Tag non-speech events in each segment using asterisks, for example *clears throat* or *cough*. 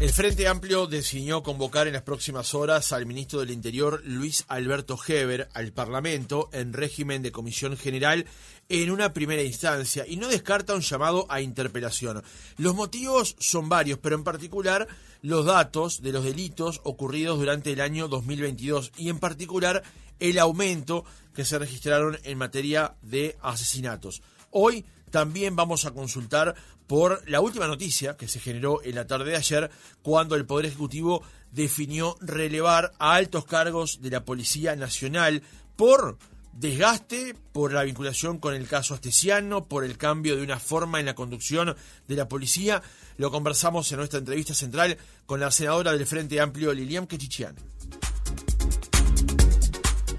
El Frente Amplio decidió convocar en las próximas horas al ministro del Interior, Luis Alberto Heber, al Parlamento en régimen de comisión general en una primera instancia y no descarta un llamado a interpelación. Los motivos son varios, pero en particular los datos de los delitos ocurridos durante el año 2022 y en particular el aumento que se registraron en materia de asesinatos. Hoy también vamos a consultar por la última noticia que se generó en la tarde de ayer cuando el Poder Ejecutivo definió relevar a altos cargos de la Policía Nacional por desgaste, por la vinculación con el caso astesiano, por el cambio de una forma en la conducción de la policía. Lo conversamos en nuestra entrevista central con la senadora del Frente Amplio, Lilian Quechichian.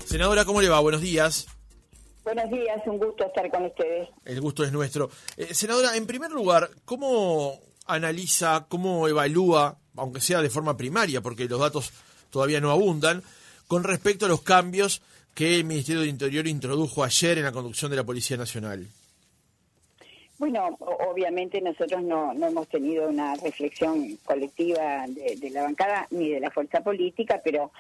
Senadora, ¿cómo le va? Buenos días. Buenos días, un gusto estar con ustedes. El gusto es nuestro. Eh, senadora, en primer lugar, ¿cómo analiza, cómo evalúa, aunque sea de forma primaria, porque los datos todavía no abundan, con respecto a los cambios que el Ministerio de Interior introdujo ayer en la conducción de la Policía Nacional? Bueno, obviamente nosotros no, no hemos tenido una reflexión colectiva de, la bancada ni de la fuerza política, pero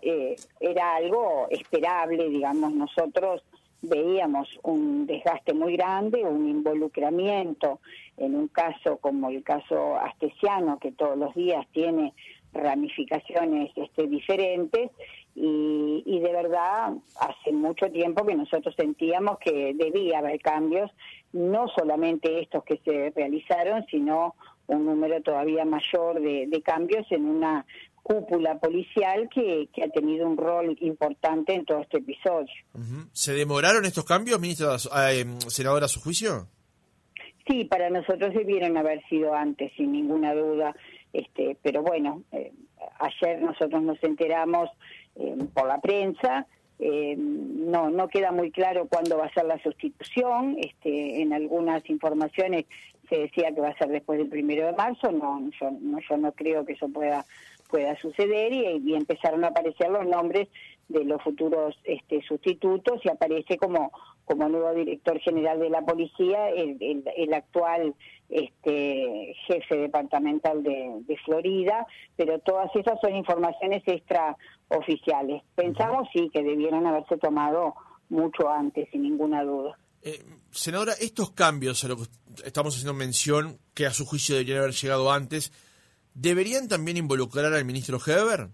eh, era algo esperable, digamos, nosotros veíamos un desgaste muy grande, un involucramiento en un caso como el caso astesiano, que todos los días tiene ramificaciones este, diferentes, y, y de verdad hace mucho tiempo que nosotros sentíamos que debía haber cambios no solamente estos que se realizaron, sino un número todavía mayor de, cambios en una cúpula policial que, ha tenido un rol importante en todo este episodio. ¿Se demoraron estos cambios, ministra, eh, senadora, a su juicio? Sí, para nosotros debieron haber sido antes, sin ninguna duda. Este, pero bueno, eh, ayer nosotros nos enteramos eh, por la prensa eh, no, no queda muy claro cuándo va a ser la sustitución. Este, en algunas informaciones se decía que va a ser después del primero de marzo. No, yo no, yo no creo que eso pueda pueda suceder y, empezaron a aparecer los nombres de los futuros este, sustitutos y aparece como como nuevo director general de la policía el, el, actual este, jefe departamental de, de, Florida, pero todas esas son informaciones extraoficiales. Pensamos sí que debieran haberse tomado mucho antes, sin ninguna duda. Eh, senadora, estos cambios a lo que estamos haciendo mención, que a su juicio deberían haber llegado antes, ¿deberían también involucrar al ministro Heber?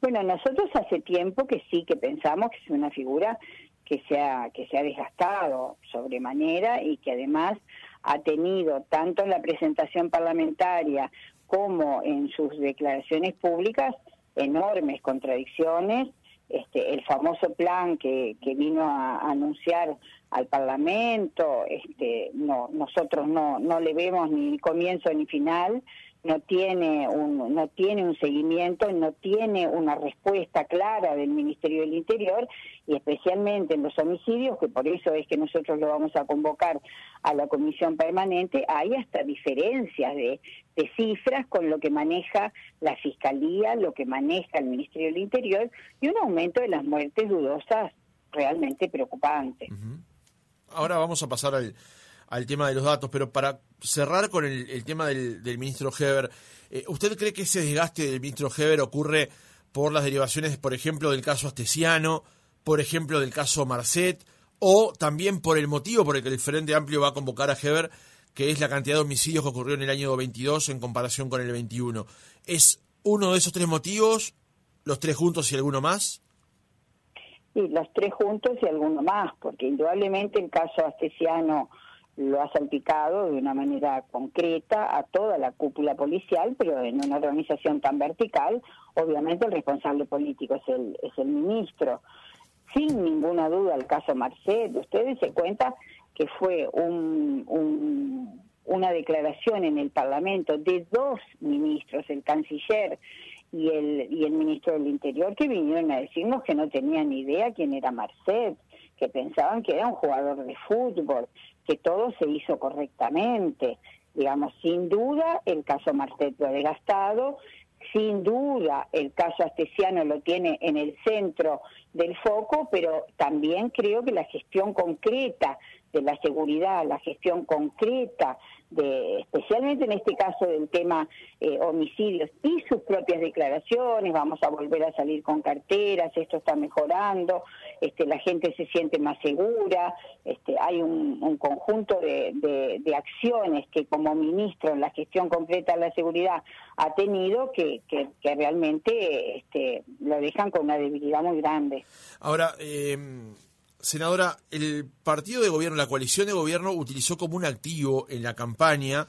Bueno, nosotros hace tiempo que sí que pensamos que es una figura que se ha, que se ha desgastado sobremanera y que además ha tenido tanto en la presentación parlamentaria como en sus declaraciones públicas enormes contradicciones. Este, el famoso plan que, que vino a, anunciar al Parlamento, este, no, nosotros no, no le vemos ni comienzo ni final, no tiene un no tiene un seguimiento, no tiene una respuesta clara del Ministerio del Interior y especialmente en los homicidios, que por eso es que nosotros lo vamos a convocar a la comisión permanente, hay hasta diferencias de, de cifras con lo que maneja la Fiscalía, lo que maneja el Ministerio del Interior y un aumento de las muertes dudosas realmente preocupante. Ahora vamos a pasar al al tema de los datos, pero para cerrar con el, tema del, ministro Heber, eh, ¿usted cree que ese desgaste del ministro Heber ocurre por las derivaciones, por ejemplo, del caso Astesiano, por ejemplo, del caso Marcet, o también por el motivo por el que el Frente Amplio va a convocar a Heber, que es la cantidad de homicidios que ocurrió en el año 22 en comparación con el 21? ¿Es uno de esos tres motivos, los tres juntos y alguno más? Sí, los tres juntos y alguno más, porque indudablemente el caso Astesiano lo ha salpicado de una manera concreta a toda la cúpula policial, pero en una organización tan vertical, obviamente el responsable político es el, es el ministro. Sin ninguna duda el caso Marcet, ustedes se cuenta que fue un, una declaración en el Parlamento de dos ministros, el canciller y el, y el ministro del Interior, que vinieron a decirnos que no tenían idea quién era Marcet, que pensaban que era un jugador de fútbol, que todo se hizo correctamente. Digamos, sin duda el caso Martet lo ha desgastado, sin duda el caso Astesiano lo tiene en el centro del foco, pero también creo que la gestión concreta de la seguridad, la gestión concreta, de, especialmente en este caso del tema eh, homicidios y sus propias declaraciones, vamos a volver a salir con carteras, esto está mejorando, este, la gente se siente más segura, este, hay un, conjunto de, acciones que como ministro en la gestión concreta de la seguridad ha tenido que, que, realmente este, lo dejan con una debilidad muy grande. Ahora, eh senadora, el partido de gobierno, la coalición de gobierno utilizó como un activo en la campaña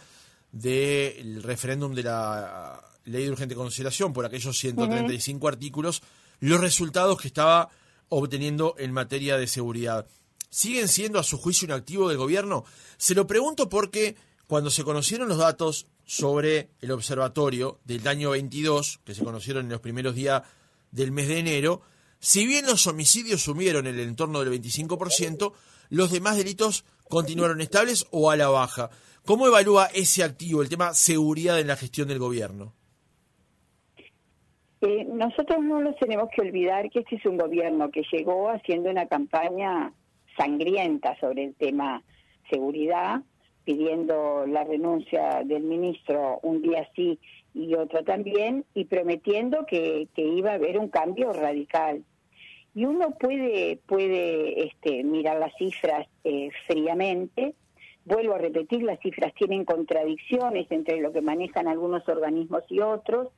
del referéndum de la ley de urgente consideración por aquellos 135 artículos los resultados que estaba obteniendo en materia de seguridad. ¿Siguen siendo a su juicio un activo del gobierno? Se lo pregunto porque cuando se conocieron los datos sobre el observatorio del año 22, que se conocieron en los primeros días del mes de enero, si bien los homicidios sumieron el entorno del 25%, los demás delitos continuaron estables o a la baja. ¿Cómo evalúa ese activo, el tema seguridad en la gestión del gobierno? Eh, nosotros no nos tenemos que olvidar que este es un gobierno que llegó haciendo una campaña sangrienta sobre el tema seguridad, pidiendo la renuncia del ministro un día sí y otro también, y prometiendo que iba a haber un cambio radical y uno puede, puede este, mirar las cifras eh, fríamente. Vuelvo a repetir, las cifras tienen contradicciones entre lo que manejan algunos organismos y otros,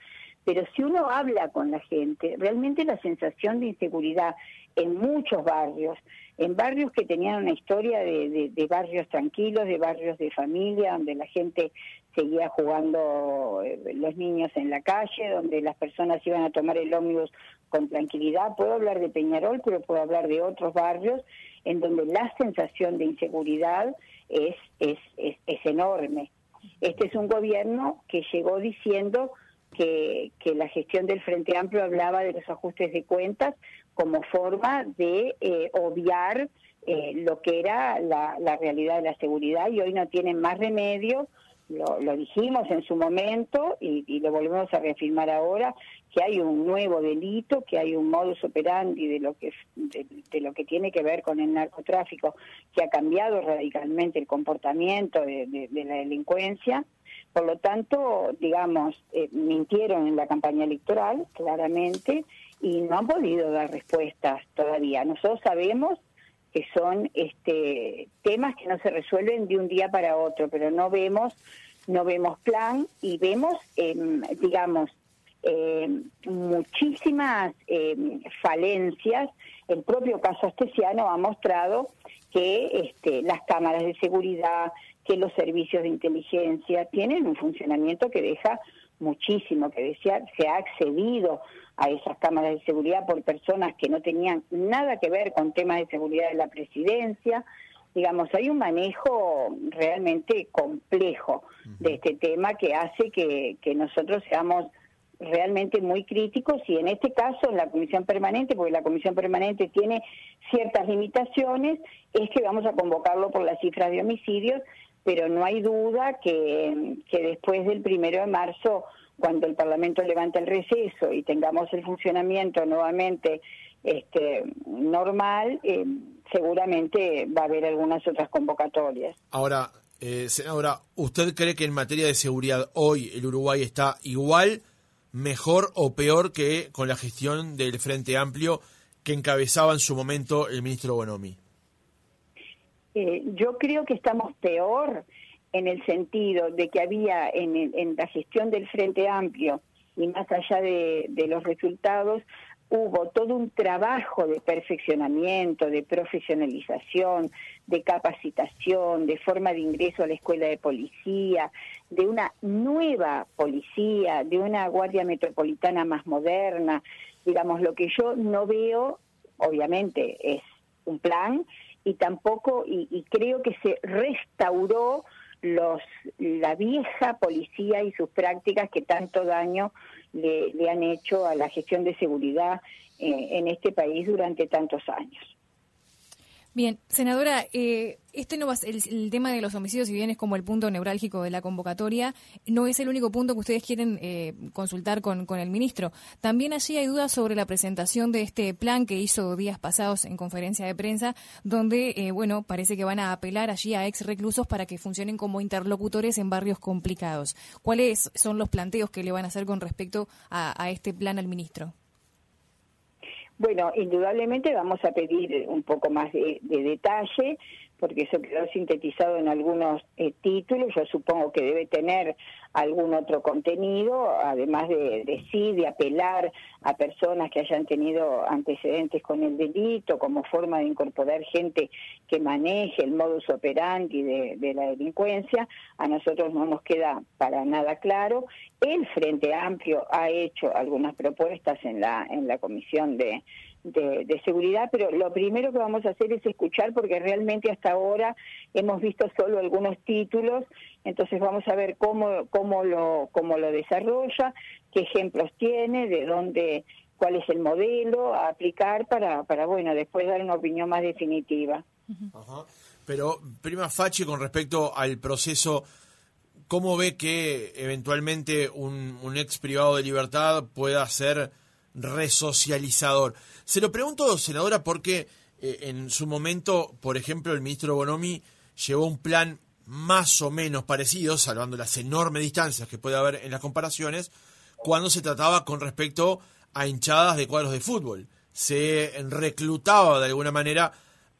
pero si uno habla con la gente, realmente la sensación de inseguridad en muchos barrios, en barrios que tenían una historia de, de, barrios tranquilos, de barrios de familia, donde la gente seguía jugando eh, los niños en la calle, donde las personas iban a tomar el ómnibus con tranquilidad. Puedo hablar de Peñarol, pero puedo hablar de otros barrios en donde la sensación de inseguridad es, es, es, es enorme. Este es un gobierno que llegó diciendo que, que, la gestión del Frente Amplio hablaba de los ajustes de cuentas como forma de eh, obviar eh, lo que era la, la, realidad de la seguridad y hoy no tienen más remedio lo, lo dijimos en su momento y, lo volvemos a reafirmar ahora, que hay un nuevo delito, que hay un modus operandi de lo que, de, lo que tiene que ver con el narcotráfico, que ha cambiado radicalmente el comportamiento de, la delincuencia. Por lo tanto, digamos, eh, mintieron en la campaña electoral, claramente, y no han podido dar respuestas todavía. Nosotros sabemos que son este, temas que no se resuelven de un día para otro, pero no vemos, no vemos plan y vemos, em, digamos, em, muchísimas em, falencias. El propio caso astesiano ha mostrado que este, las cámaras de seguridad, que los servicios de inteligencia tienen un funcionamiento que deja muchísimo que desear. Se ha accedido a esas cámaras de seguridad por personas que no tenían nada que ver con temas de seguridad de la presidencia. Digamos, hay un manejo realmente complejo de este tema que hace que, que nosotros seamos realmente muy críticos y en este caso en la comisión permanente, porque la comisión permanente tiene ciertas limitaciones, es que vamos a convocarlo por las cifras de homicidios, pero no hay duda que, después del primero de marzo cuando el Parlamento levante el receso y tengamos el funcionamiento nuevamente este, normal, eh, seguramente va a haber algunas otras convocatorias. Ahora, eh, ¿usted cree que en materia de seguridad hoy el Uruguay está igual, mejor o peor que con la gestión del Frente Amplio que encabezaba en su momento el ministro Bonomi? Eh, yo creo que estamos peor en el sentido de que había en, la gestión del Frente Amplio y más allá de, los resultados, hubo todo un trabajo de perfeccionamiento, de profesionalización, de capacitación, de forma de ingreso a la escuela de policía, de una nueva policía, de una guardia metropolitana más moderna. Digamos, lo que yo no veo, obviamente, es un plan y tampoco, y creo que se restauró los, la vieja policía y sus prácticas que tanto daño le, han hecho a la gestión de seguridad eh, en este país durante tantos años. Bien, senadora, eh, este no va el, el, tema de los homicidios, si bien es como el punto neurálgico de la convocatoria, no es el único punto que ustedes quieren eh, consultar con, con, el ministro. También allí hay dudas sobre la presentación de este plan que hizo días pasados en conferencia de prensa, donde, eh, bueno, parece que van a apelar allí a ex reclusos para que funcionen como interlocutores en barrios complicados. ¿Cuáles son los planteos que le van a hacer con respecto a, a este plan al ministro? Bueno, indudablemente vamos a pedir un poco más de, de detalle porque eso quedó sintetizado en algunos eh, títulos, yo supongo que debe tener algún otro contenido, además de, de, sí, de apelar a personas que hayan tenido antecedentes con el delito, como forma de incorporar gente que maneje el modus operandi de, de la delincuencia, a nosotros no nos queda para nada claro. El Frente Amplio ha hecho algunas propuestas en la, en la comisión de de, de, seguridad, pero lo primero que vamos a hacer es escuchar porque realmente hasta ahora hemos visto solo algunos títulos, entonces vamos a ver cómo, cómo, lo, cómo lo desarrolla, qué ejemplos tiene, de dónde, cuál es el modelo a aplicar para, para bueno, después dar una opinión más definitiva. Pero, prima Fachi, con respecto al proceso, ¿cómo ve que eventualmente un, un ex privado de libertad pueda ser resocializador. Se lo pregunto, senadora, porque eh, en su momento, por ejemplo, el ministro Bonomi llevó un plan más o menos parecido, salvando las enormes distancias que puede haber en las comparaciones, cuando se trataba con respecto a hinchadas de cuadros de fútbol. Se reclutaba de alguna manera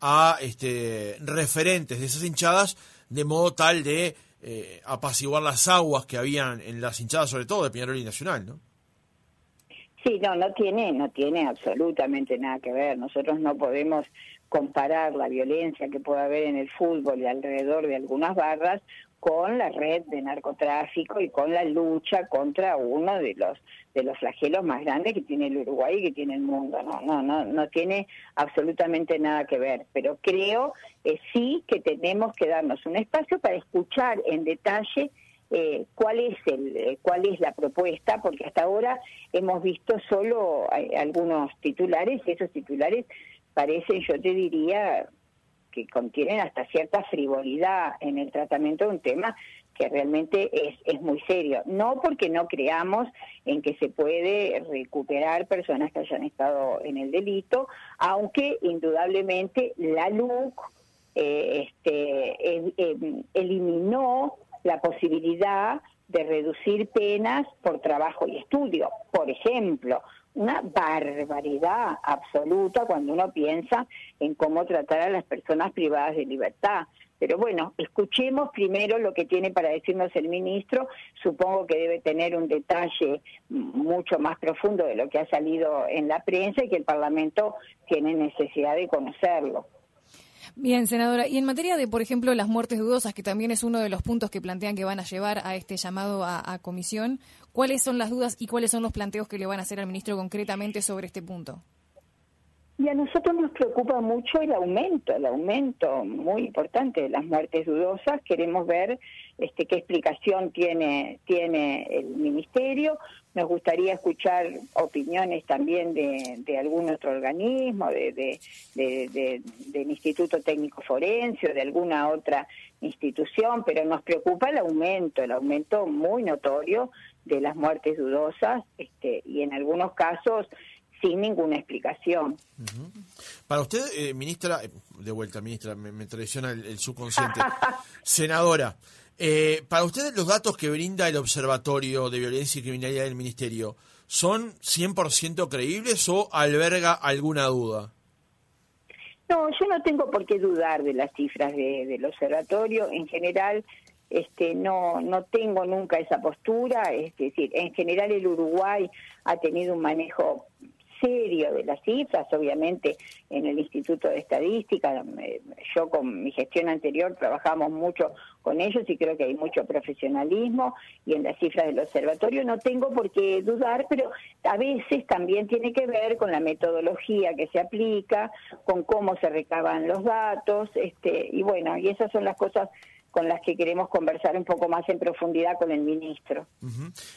a este, referentes de esas hinchadas de modo tal de eh, apaciguar las aguas que habían en las hinchadas, sobre todo de Peñarol y Nacional, ¿no? Sí, no, no tiene, no tiene absolutamente nada que ver. Nosotros no podemos comparar la violencia que puede haber en el fútbol y alrededor de algunas barras con la red de narcotráfico y con la lucha contra uno de los de los flagelos más grandes que tiene el Uruguay y que tiene el mundo. No, no, no, no tiene absolutamente nada que ver. Pero creo eh, sí que tenemos que darnos un espacio para escuchar en detalle eh, cuál es el eh, cuál es la propuesta porque hasta ahora hemos visto solo eh, algunos titulares y esos titulares parecen yo te diría que contienen hasta cierta frivolidad en el tratamiento de un tema que realmente es, es muy serio. No porque no creamos en que se puede recuperar personas que hayan estado en el delito, aunque indudablemente la LUC eh, este, eh, eliminó la posibilidad de reducir penas por trabajo y estudio. Por ejemplo, una barbaridad absoluta cuando uno piensa en cómo tratar a las personas privadas de libertad. Pero bueno, escuchemos primero lo que tiene para decirnos el ministro. Supongo que debe tener un detalle mucho más profundo de lo que ha salido en la prensa y que el Parlamento tiene necesidad de conocerlo. Bien, senadora. Y en materia de, por ejemplo, las muertes dudosas, que también es uno de los puntos que plantean que van a llevar a este llamado a, comisión, ¿cuáles son las dudas y cuáles son los planteos que le van a hacer al ministro concretamente sobre este punto? Y a nosotros nos preocupa mucho el aumento, el aumento muy importante de las muertes dudosas. Queremos ver este, qué explicación tiene, tiene el ministerio. Nos gustaría escuchar opiniones también de, de algún otro organismo, de, de, de, del Instituto Técnico Forense o de alguna otra institución, pero nos preocupa el aumento, el aumento muy notorio de las muertes dudosas este, y en algunos casos sin ninguna explicación. Uh. Para usted, eh, ministra, eh, de vuelta, ministra, me, me traiciona el subconsciente. Senadora, eh, para usted los datos que brinda el Observatorio de Violencia y Criminalidad del Ministerio, ¿son 100% creíbles o alberga alguna duda? No, yo no tengo por qué dudar de las cifras de, del observatorio. En general, este, no, no tengo nunca esa postura. Es decir, en general el Uruguay ha tenido un manejo serio de las cifras, obviamente en el Instituto de Estadística, yo con mi gestión anterior trabajamos mucho con ellos y creo que hay mucho profesionalismo y en las cifras del observatorio no tengo por qué dudar, pero a veces también tiene que ver con la metodología que se aplica, con cómo se recaban los datos, este, y bueno, y esas son las cosas con las que queremos conversar un poco más en profundidad con el ministro.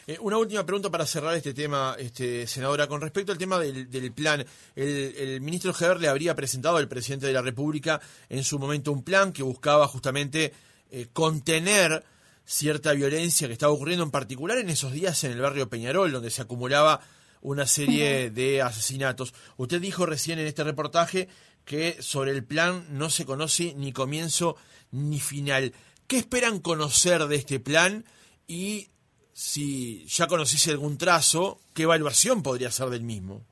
Eh, una última pregunta para cerrar este tema, este, senadora. Con respecto al tema del, plan, el, ministro Heber le habría presentado al presidente de la República en su momento un plan que buscaba justamente eh, contener cierta violencia que estaba ocurriendo en particular en esos días en el barrio Peñarol, donde se acumulaba una serie de asesinatos. Usted dijo recién en este reportaje que sobre el plan no se conoce ni comienzo ni final. ¿Qué esperan conocer de este plan? Y si ya conociese algún trazo, ¿qué evaluación podría ser del mismo?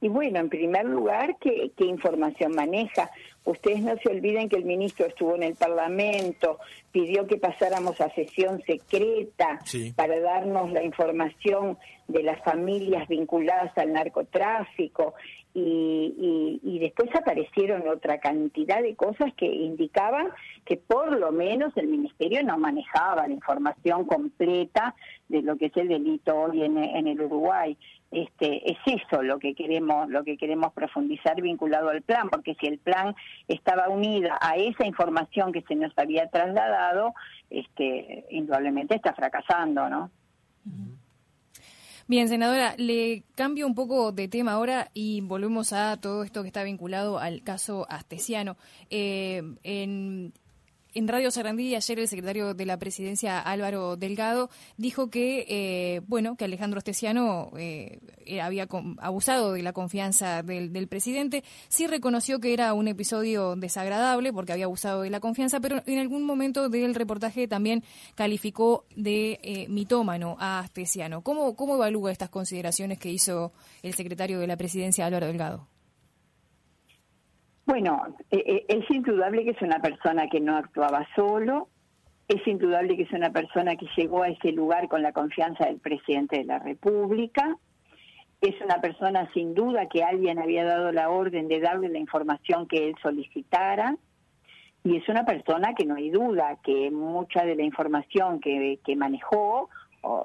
Y bueno, en primer lugar, ¿qué, información maneja? Ustedes no se olviden que el ministro estuvo en el Parlamento, pidió que pasáramos a sesión secreta para darnos la información de las familias vinculadas al narcotráfico y, y, después aparecieron otra cantidad de cosas que indicaban que por lo menos el ministerio no manejaba la información completa de lo que es el delito hoy en, en el Uruguay. Este, es eso lo que queremos lo que queremos profundizar vinculado al plan porque si el plan estaba unida a esa información que se nos había trasladado este indudablemente está fracasando no Bien, senadora, le cambio un poco de tema ahora y volvemos a todo esto que está vinculado al caso Astesiano. Eh, en en Radio Sarandí ayer el secretario de la presidencia Álvaro Delgado dijo que eh, bueno que Alejandro Esteciano eh, había abusado de la confianza del, presidente. Sí reconoció que era un episodio desagradable porque había abusado de la confianza, pero en algún momento del reportaje también calificó de eh, mitómano a Astesiano. ¿Cómo, ¿Cómo evalúa estas consideraciones que hizo el secretario de la presidencia Álvaro Delgado? Bueno, eh, eh, es indudable que es una persona que no actuaba solo, es indudable que es una persona que llegó a ese lugar con la confianza del presidente de la República, es una persona sin duda que alguien había dado la orden de darle la información que él solicitara, y es una persona que no hay duda que mucha de la información que, que manejó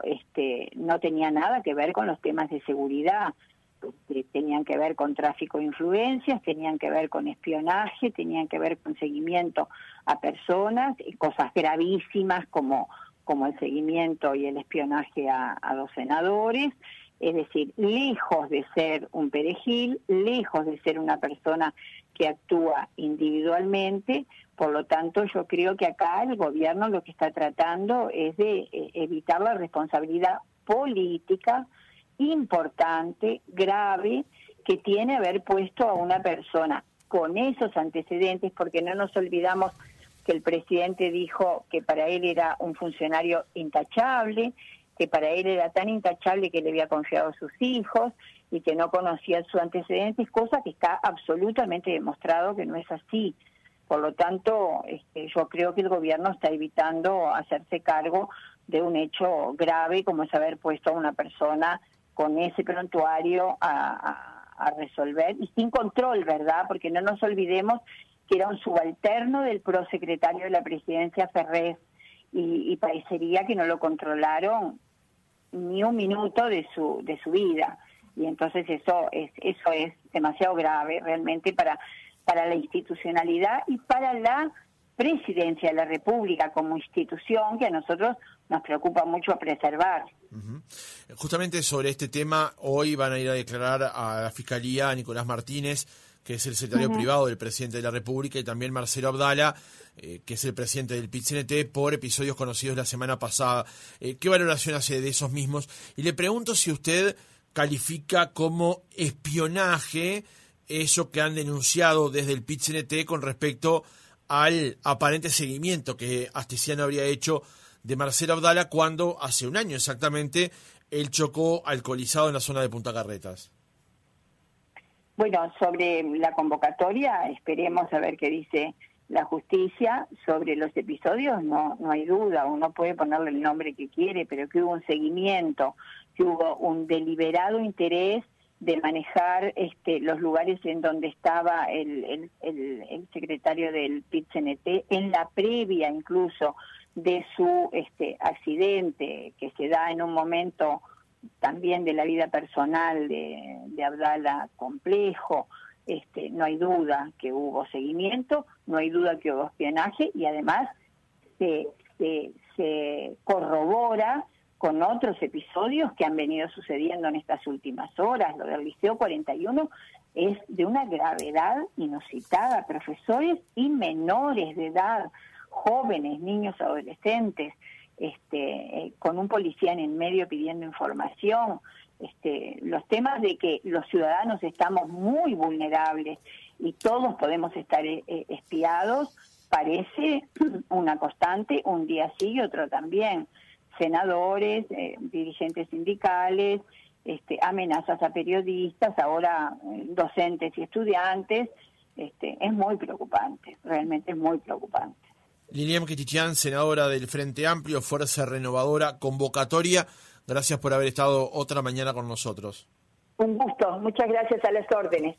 este, no tenía nada que ver con los temas de seguridad, tenían que ver con tráfico de influencias, tenían que ver con espionaje, tenían que ver con seguimiento a personas y cosas gravísimas como, como el seguimiento y el espionaje a, a los senadores. Es decir, lejos de ser un perejil, lejos de ser una persona que actúa individualmente, por lo tanto yo creo que acá el gobierno lo que está tratando es de eh, evitar la responsabilidad política importante, grave, que tiene haber puesto a una persona con esos antecedentes, porque no nos olvidamos que el presidente dijo que para él era un funcionario intachable, que para él era tan intachable que le había confiado a sus hijos y que no conocía sus antecedentes, cosa que está absolutamente demostrado que no es así. Por lo tanto, este, yo creo que el gobierno está evitando hacerse cargo de un hecho grave como es haber puesto a una persona con ese prontuario a, resolver y sin control, ¿verdad? Porque no nos olvidemos que era un subalterno del prosecretario de la presidencia Ferrez y, parecería que no lo controlaron ni un minuto de su de su vida y entonces eso es eso es demasiado grave realmente para para la institucionalidad y para la presidencia de la República como institución que a nosotros nos preocupa mucho preservar. Justamente sobre este tema, hoy van a ir a declarar a la Fiscalía a Nicolás Martínez, que es el secretario privado del presidente de la República, y también Marcelo Abdala, eh, que es el presidente del PIT-CNT, por episodios conocidos la semana pasada. Eh, ¿Qué valoración hace de esos mismos? Y le pregunto si usted califica como espionaje eso que han denunciado desde el PIT-CNT con respecto al aparente seguimiento que Astesiano habría hecho de Marcelo Abdala cuando hace un año exactamente él chocó alcoholizado en la zona de Punta Carretas. Bueno, sobre la convocatoria, esperemos a ver qué dice la justicia. Sobre los episodios, no, no hay duda, uno puede ponerle el nombre que quiere, pero que hubo un seguimiento, que hubo un deliberado interés de manejar este, los lugares en donde estaba el, el, secretario del PIT-CNT, en la previa incluso de su este, accidente que se da en un momento también de la vida personal de, de Abdala complejo, este, no hay duda que hubo seguimiento, no hay duda que hubo espionaje y además se, se, corrobora con otros episodios que han venido sucediendo en estas últimas horas. Lo del Liceo 41 es de una gravedad inusitada. Profesores y menores de edad, jóvenes, niños, adolescentes, este, eh, con un policía en el medio pidiendo información, este, los temas de que los ciudadanos estamos muy vulnerables y todos podemos estar eh, eh, espiados, parece *clears throat* una constante, un día sí y otro también. Senadores, eh, dirigentes sindicales, este, amenazas a periodistas, ahora docentes y estudiantes, este, es muy preocupante, realmente es muy preocupante. Lilian Kitichian, senadora del Frente Amplio, Fuerza Renovadora, convocatoria Gracias por haber estado otra mañana con nosotros. Un gusto, muchas gracias a las órdenes.